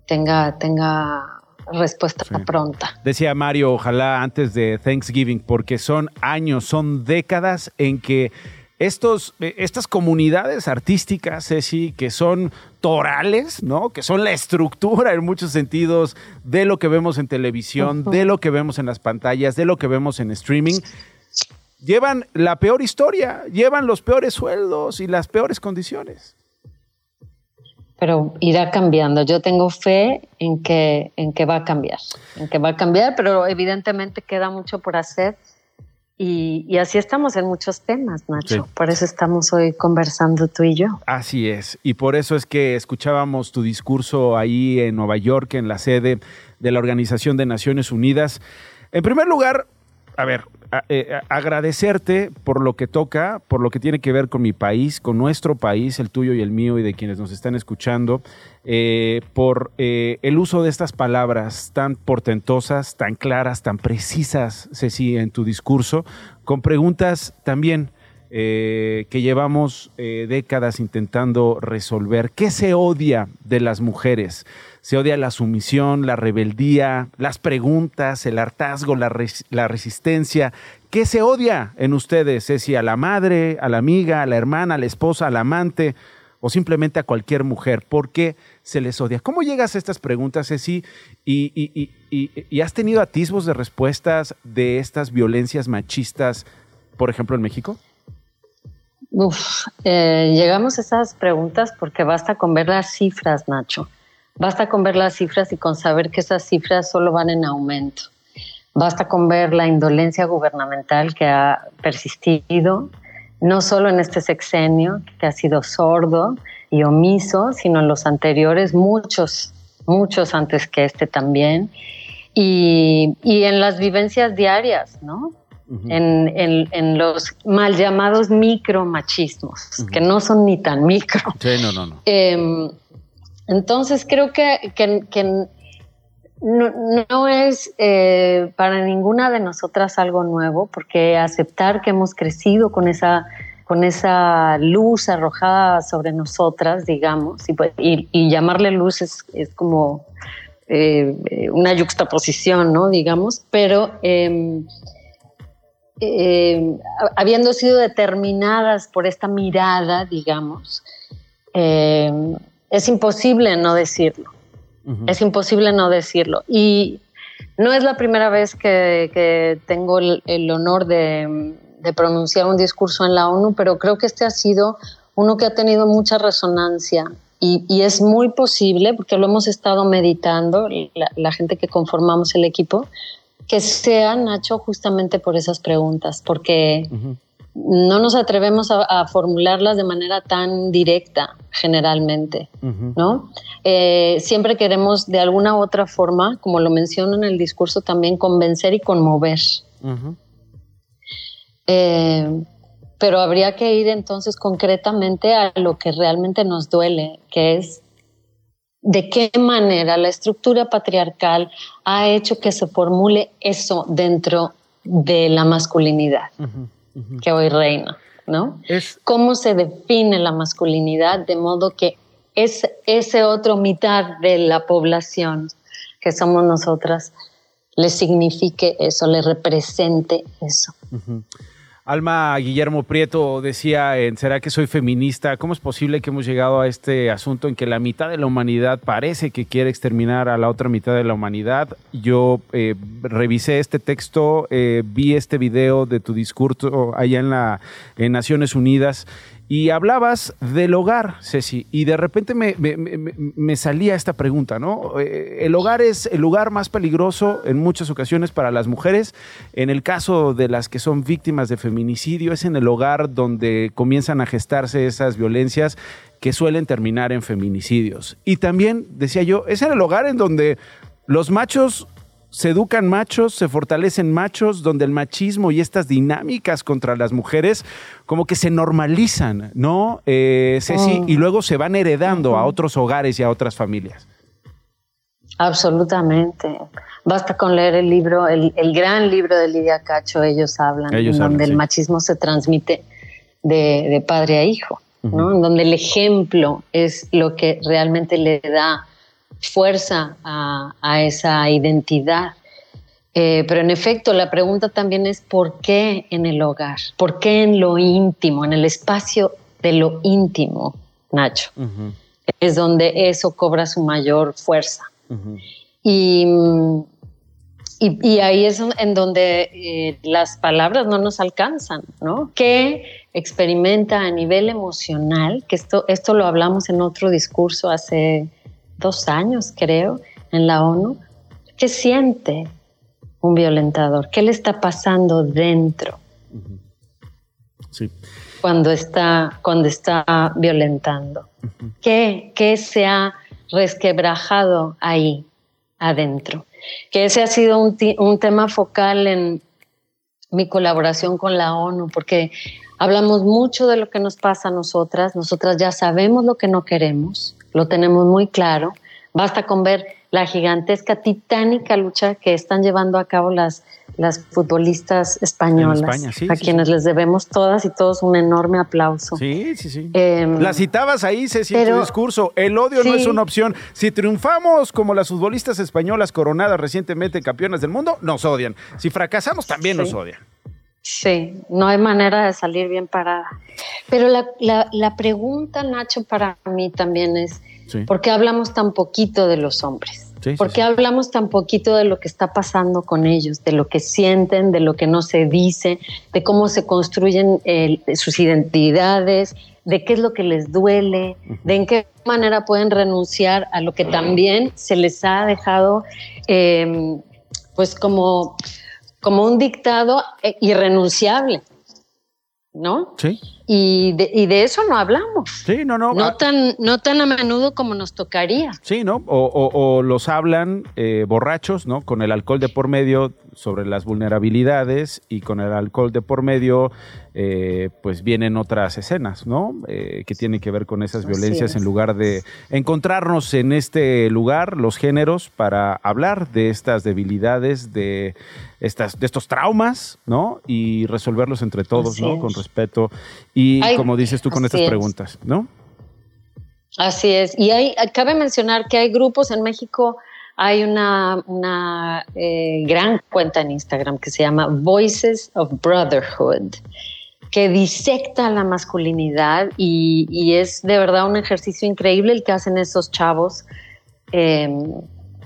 tenga, tenga respuesta pronta. Decía Mario, ojalá antes de Thanksgiving, porque son años, son décadas en que estos, eh, estas comunidades artísticas, Ceci, que son torales, ¿no? Que son la estructura en muchos sentidos de lo que vemos en televisión, de lo que vemos en las pantallas, de lo que vemos en streaming, llevan la peor historia, llevan los peores sueldos y las peores condiciones pero irá cambiando. Yo tengo fe en que, en que va a cambiar, en que va a cambiar, pero evidentemente queda mucho por hacer. Y, así estamos en muchos temas, Nacho. Por eso estamos hoy conversando tú y yo. Así es. Y por eso es que escuchábamos tu discurso ahí en Nueva York, en la sede de la Organización de Naciones Unidas. En primer lugar, a ver, eh, agradecerte por lo que toca, por lo que tiene que ver con mi país, con nuestro país, el tuyo y el mío y de quienes nos están escuchando, eh, por el uso de estas palabras tan portentosas, tan claras, tan precisas, Ceci, en tu discurso, con preguntas también que llevamos décadas intentando resolver. ¿Qué se odia de las mujeres? Se odia la sumisión, la rebeldía, las preguntas, el hartazgo, la, resistencia. ¿Qué se odia en ustedes? Ceci, a la madre, a la amiga, a la hermana, a la esposa, al amante o simplemente a cualquier mujer? ¿Por qué se les odia? ¿Cómo llegas a estas preguntas, Ceci? ¿Y, has tenido atisbos de respuestas de estas violencias machistas, por ejemplo, en México? Uf, eh, llegamos a esas preguntas porque basta con ver las cifras, Nacho. Basta con ver las cifras y con saber que esas cifras solo van en aumento. Basta con ver la indolencia gubernamental que ha persistido, no solo en este sexenio, que ha sido sordo y omiso, sino en los anteriores, muchos, muchos antes que este también, y, en las vivencias diarias, ¿no? En, los mal llamados micromachismos, que no son ni tan micro. Sí, no, no, no. Em, entonces creo que, no, es eh, para ninguna de nosotras algo nuevo, porque aceptar que hemos crecido con esa, con esa luz arrojada sobre nosotras, digamos, y, pues, llamarle luz es, como eh, una yuxtaposición, ¿no? Digamos, pero em, em, habiendo sido determinadas por esta mirada, digamos, em, es imposible no decirlo. Es imposible no decirlo. Y no es la primera vez que, tengo el, honor de, pronunciar un discurso en la ONU, pero creo que este ha sido uno que ha tenido mucha resonancia. Y, es muy posible, porque lo hemos estado meditando, la, gente que conformamos el equipo, que sea, Nacho, justamente por esas preguntas, porque no nos atrevemos a, formularlas de manera tan directa generalmente, ¿no? Eh, siempre queremos de alguna u otra forma, como lo menciono en el discurso, también convencer y conmover. Eh, pero habría que ir entonces concretamente a lo que realmente nos duele, que es de qué manera la estructura patriarcal ha hecho que se formule eso dentro de la masculinidad que hoy reina, ¿no? Es... ¿Cómo se define la masculinidad de modo que es ese otro mitad de la población que somos nosotras le signifique eso, le represente eso? Alma Guillermo Prieto decía en ¿Será que soy feminista? ¿Cómo es posible que hemos llegado a este asunto en que la mitad de la humanidad parece que quiere exterminar a la otra mitad de la humanidad? Yo eh, revisé este texto, eh, vi este video de tu discurso allá en, la, en Naciones Unidas y hablabas del hogar, Ceci, y de repente me, salía esta pregunta, ¿no? Eh, el hogar es el lugar más peligroso en muchas ocasiones para las mujeres. En el caso de las que son víctimas de feminicidio, es en el hogar donde comienzan a gestarse esas violencias que suelen terminar en feminicidios. Y también, decía yo, es en el hogar en donde los machos se educan machos, se fortalecen machos, donde el machismo y estas dinámicas contra las mujeres como que se normalizan, ¿no, eh, Ceci? Oh. Y luego se van heredando a otros hogares y a otras familias. Absolutamente. Basta con leer el libro, el, gran libro de Lidia Cacho, Ellos Hablan, donde el machismo se transmite de, padre a hijo, ¿no? En donde el ejemplo es lo que realmente le da fuerza a, esa identidad. Eh, pero en efecto, la pregunta también es ¿por qué en el hogar? ¿Por qué en lo íntimo, en el espacio de lo íntimo, Nacho? Es donde eso cobra su mayor fuerza. y, y, ahí es en donde eh, las palabras no nos alcanzan, ¿no? ¿Qué experimenta a nivel emocional? Que esto, esto lo hablamos en otro discurso hace dos años, creo, en la ONU. ¿Qué siente un violentador? ¿Qué le está pasando dentro? Sí. Cuando está, cuando está violentando. ¿Qué, ¿Qué se ha resquebrajado ahí adentro? Que ese ha sido un, un tema focal en, mi colaboración con la ONU, porque hablamos mucho de lo que nos pasa a nosotras, nosotras ya sabemos lo que no queremos, lo tenemos muy claro, basta con ver la gigantesca, titánica lucha que están llevando a cabo las, las futbolistas españolas, España, sí, a sí, quienes les debemos todas y todos un enorme aplauso. Sí, sí, sí. Em, La citabas ahí, Ceci, en tu discurso. El odio no es una opción. Si triunfamos como las futbolistas españolas coronadas recientemente campeonas del mundo, nos odian. Si fracasamos, también nos odian. Sí, no hay manera de salir bien parada. Pero la, la- la pregunta, Nacho, para mí también es, Sí. ¿por qué hablamos tan poquito de los hombres? Sí, ¿Por qué hablamos tan poquito de lo que está pasando con ellos, de lo que sienten, de lo que no se dice, de cómo se construyen eh, sus identidades, de qué es lo que les duele, de en qué manera pueden renunciar a lo que también se les ha dejado, eh, pues como, como un dictado eh, irrenunciable, ¿no? Sí. Y de, y de eso no hablamos. Sí, no, no. No tan, no tan a menudo como nos tocaría. Sí, ¿no? O, o- o los hablan eh, borrachos, ¿no? Con el alcohol de por medio sobre las vulnerabilidades y con el alcohol de por medio, eh, pues vienen otras escenas, ¿no? Eh, que tienen que ver con esas violencias es. en lugar de encontrarnos en este lugar, los géneros, para hablar de estas debilidades, de, estas, de estos traumas, ¿no? Y resolverlos entre todos, Así ¿no? es. Con respeto. Y Ay, como dices tú con estas es. preguntas, ¿no? Así es. Y hay, cabe mencionar que hay grupos en México, hay una, una eh, gran cuenta en Instagram que se llama Voices of Brotherhood, que disecta la masculinidad y, y es de verdad un ejercicio increíble el que hacen esos chavos. eh,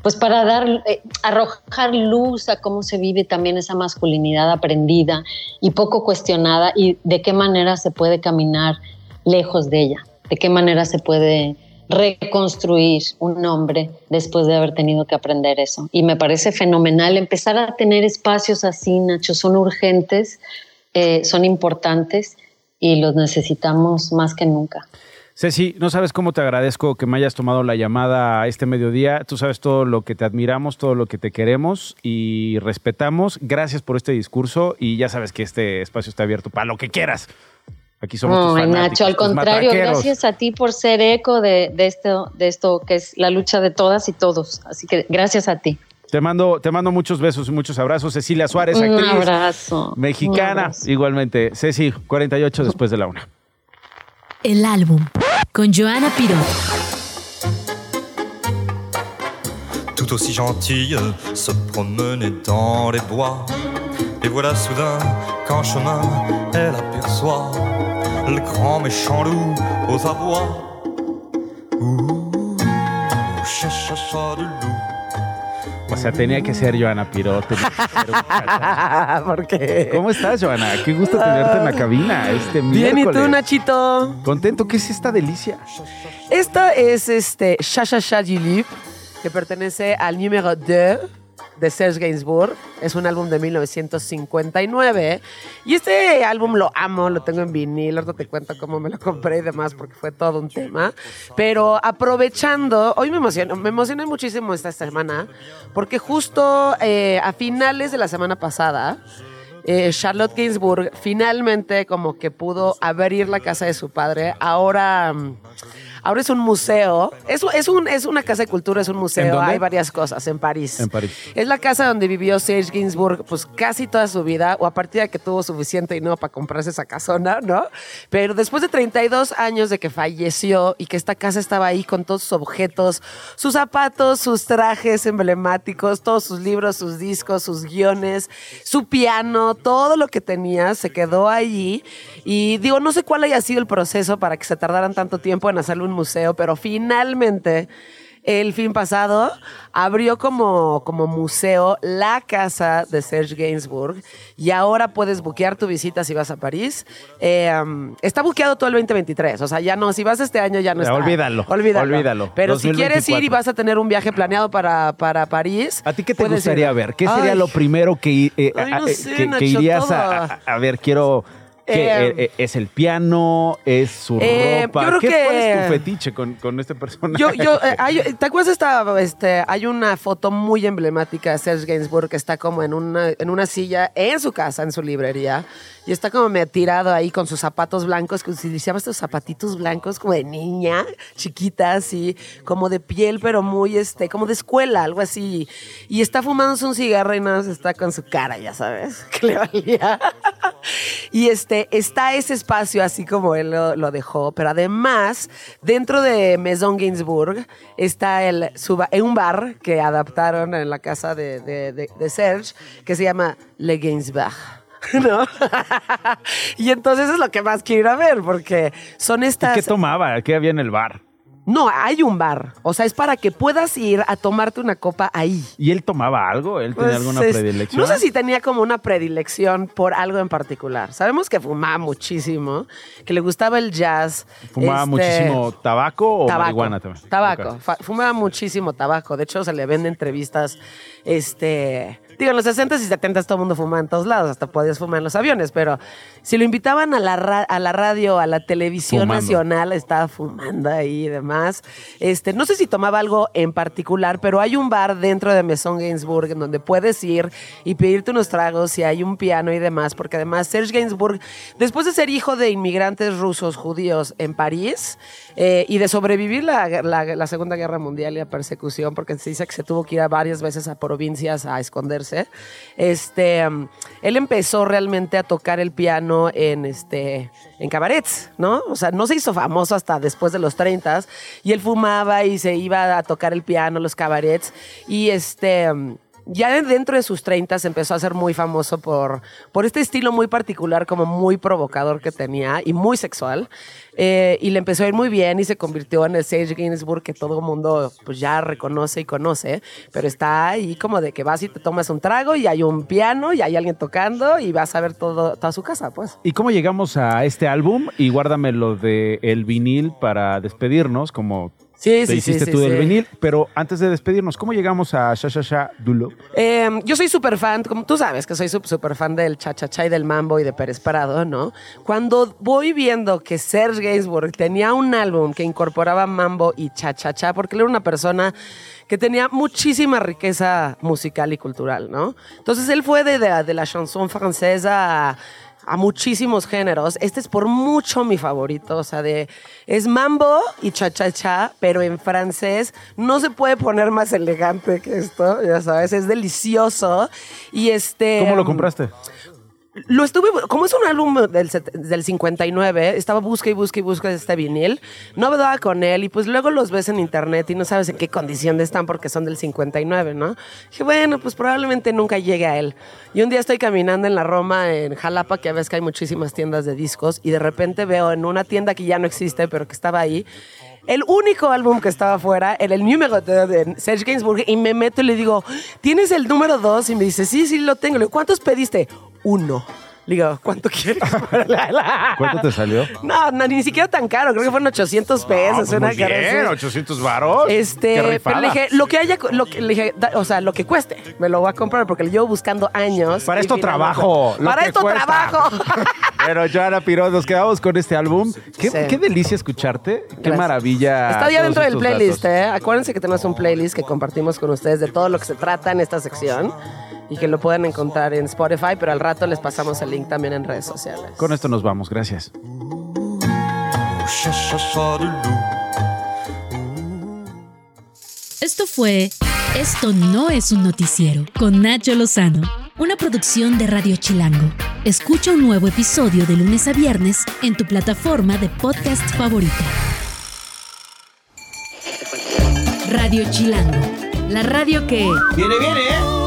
pues para dar, eh, arrojar luz a cómo se vive también esa masculinidad aprendida y poco cuestionada y de qué manera se puede caminar lejos de ella, de qué manera se puede reconstruir un hombre después de haber tenido que aprender eso. Y me parece fenomenal empezar a tener espacios así, Nacho, son urgentes, eh, son importantes y los necesitamos más que nunca. Ceci, no sabes cómo te agradezco que me hayas tomado la llamada a este mediodía. Tú sabes todo lo que te admiramos, todo lo que te queremos y respetamos. Gracias por este discurso y ya sabes que este espacio está abierto para lo que quieras. Aquí somos tus Ay, fanáticos, Nacho, al tus contrario, matraqueros. gracias a ti por ser eco de, de esto, de esto que es la lucha de todas y todos. Así que gracias a ti. Te mando, te mando muchos besos y muchos abrazos. Cecilia Suárez, Un actriz abrazo. Un mexicana, abrazo. igualmente. Ceci, 48 después de la una. El álbum con Joana Pirot. tout aussi gentille, se promenait dans les bois. Et voilà soudain qu'en chemin, elle aperçoit le grand méchant loup aux abois. Ouh, cha cha cha de loup. O sea, tenía que ser Joana Pirot. tenía que ser un. (laughs) ¿Por qué? ¿Cómo estás, Joana? Qué gusto tenerte en la cabina este Bien, ¿y tú, miércoles. Nachito? Contento. ¿Qué es esta delicia? Esta es este Cha Cha Cha du Lip, que pertenece al número 2 de Serge Gainsbourg. Es un álbum de 1959. Y este álbum lo amo, lo tengo en vinil. Ahorita te cuento cómo me lo compré y demás, porque fue todo un tema. Pero aprovechando, hoy me emociono, me emocioné muchísimo esta semana, porque justo eh, a finales de la semana pasada, eh, Charlotte Gainsbourg finalmente como que pudo abrir la casa de su padre. Ahora, ahora es un museo. Es, es, un, es una casa de cultura, es un ¿En museo. Hay varias cosas en París. En París. Es la casa donde vivió Serge Gainsbourg pues casi toda su vida, o a partir de que tuvo suficiente dinero para comprarse esa casona, ¿no? Pero después de 32 años de que falleció y que esta casa estaba ahí con todos sus objetos, sus zapatos, sus trajes emblemáticos, todos sus libros, sus discos, sus guiones, su piano, todo lo que tenía se quedó allí. Y digo, no sé cuál haya sido el proceso para que se tardaran tanto tiempo en hacerle un museo, pero finalmente el fin pasado abrió como, como museo la casa de Serge Gainsbourg y ahora puedes buquear tu visita si vas a París. Eh, um, está buqueado todo el 2023, o sea, ya no, si vas este año ya no Ya, está. olvídalo, Olvídalo. olvídalo. Pero si quieres ir y 2024. vas a tener un viaje planeado para, para París. ¿A ti qué te gustaría ver? ¿Qué sería Ay. lo primero que, eh, Ay, no eh, sé, que- que Nacho, irías todo. a, a- a ver? Quiero, ¿Qué, Eh, eh, eh, ¿Es el piano? ¿Es su Eh, ropa? yo creo ¿Qué, que- ¿Cuál es tu fetiche con, con este personaje? Yo, yo, eh, hay- ¿te acuerdas esta, este, hay una foto muy emblemática de Serge Gainsbourg que está como en una, en una silla en su casa, en su librería, y está como me tirado ahí con sus zapatos blancos, que utilizaba estos zapatitos blancos como de niña, chiquita, así, como de piel, pero muy, este, como de escuela, algo así, y está fumándose un cigarro y nada más está con su cara, ya sabes, (laughs) que le valía. Y este, está ese espacio así como él lo, dejó, pero además, dentro de Maison Gainsbourg está el, ba- un bar que adaptaron en la casa de, de- de- de Serge, que se llama Le Gainsbach. (laughs) ¿No? (laughs) y entonces es lo que más quiero ir a ver, porque son ¿Y estas. ¿Qué tomaba? ¿Qué había en el bar? No, hay un bar. O sea, es para que puedas ir a tomarte una copa ahí. ¿Y él tomaba algo? ¿Él tenía Pues, alguna es- predilección? No sé si tenía como una predilección por algo en particular. Sabemos que fumaba muchísimo, que le gustaba el jazz. ¿Fumaba este, muchísimo tabaco o tabaco, marihuana también? Tabaco. Fumaba muchísimo tabaco. De hecho, se le ven entrevistas, este... Digo, en los 60s y 70s todo el mundo fumaba en todos lados, hasta podías fumar en los aviones, pero si lo invitaban a la, ra- a la radio, a la televisión Fumando. nacional, estaba fumando ahí y demás. Este, no sé si tomaba algo en particular, pero hay un bar dentro de Maison Gainsbourg en donde puedes ir y pedirte unos tragos y hay un piano y demás, porque además Serge Gainsbourg, después de ser hijo de inmigrantes rusos judíos en París eh, y de sobrevivir la, la- la Segunda Guerra Mundial y la persecución, porque se dice que se tuvo que ir a varias veces a provincias a esconderse, este, él empezó realmente a tocar el piano en, este, en cabarets, ¿no? O sea, no se hizo famoso hasta después de los 30 y él fumaba y se iba a tocar el piano, los cabarets y este... ya dentro de sus 30 se empezó a ser muy famoso por, por este estilo muy particular, como muy provocador que tenía y muy sexual. Eh, y le empezó a ir muy bien y se convirtió en el Sage Gainsbourg que todo el mundo pues, ya reconoce y conoce. Pero está ahí como de que vas y te tomas un trago y hay un piano y hay alguien tocando y vas a ver todo, toda su casa, pues. ¿Y cómo llegamos a este álbum? Y guárdame lo de el vinil para despedirnos, como Sí, te sí, sí, hiciste sí, tú del sí. vinil. Pero antes de despedirnos, ¿cómo llegamos a Sha Sha Sha Dulo? Eh, yo soy súper fan, como tú sabes que soy súper fan del cha-cha-cha y del mambo y de Pérez Prado, ¿no? Cuando voy viendo que Serge Gainsbourg tenía un álbum que incorporaba mambo y cha-cha-cha, porque él era una persona que tenía muchísima riqueza musical y cultural, ¿no? Entonces él fue de, de- de la chanson francesa a a muchísimos géneros. Este es por mucho mi favorito, o sea, de es mambo y cha cha cha, pero en francés no se puede poner más elegante que esto, ya sabes, es delicioso y este ¿Cómo lo compraste? Lo estuve, como es un álbum del, del 59, estaba busca y busca y busca este vinil, no daba con él y pues luego los ves en internet y no sabes en qué condición están porque son del 59, ¿no? Dije, bueno, pues probablemente nunca llegue a él. Y un día estoy caminando en la Roma, en Jalapa, que a veces que hay muchísimas tiendas de discos y de repente veo en una tienda que ya no existe, pero que estaba ahí, el único álbum que estaba afuera era el número de, de Serge Gainsbourg y me meto y le digo, ¿tienes el número dos? Y me dice, sí, sí, lo tengo. Le digo, ¿cuántos pediste? Uno. Le digo, ¿cuánto quieres? (laughs) ¿Cuánto te salió? No, no, ni siquiera tan caro. Creo que fueron 800 pesos. una Muy cara bien, así. 800 varos. Este, pero le dije, lo que haya, lo que, le dije, da- o sea, lo que cueste, me lo voy a comprar porque lo llevo buscando años. Para y esto finalmente- trabajo. lo Para que esto cuesta. trabajo. (laughs) Pero Joana Pirón, nos quedamos con este álbum. Qué, Sí. qué delicia escucharte. Qué Gracias. maravilla. Está ya todos dentro del estos playlist, datos. ¿eh? Acuérdense que tenemos un playlist que compartimos con ustedes de todo lo que se trata en esta sección y que lo pueden encontrar en Spotify, pero al rato les pasamos el link también en redes sociales. Con esto nos vamos. Gracias. Esto fue Esto no es un noticiero con Nacho Lozano, una producción de Radio Chilango. Escucha un nuevo episodio de lunes a viernes en tu plataforma de podcast favorita. Radio Chilango, la radio que... Viene, viene, ¿eh?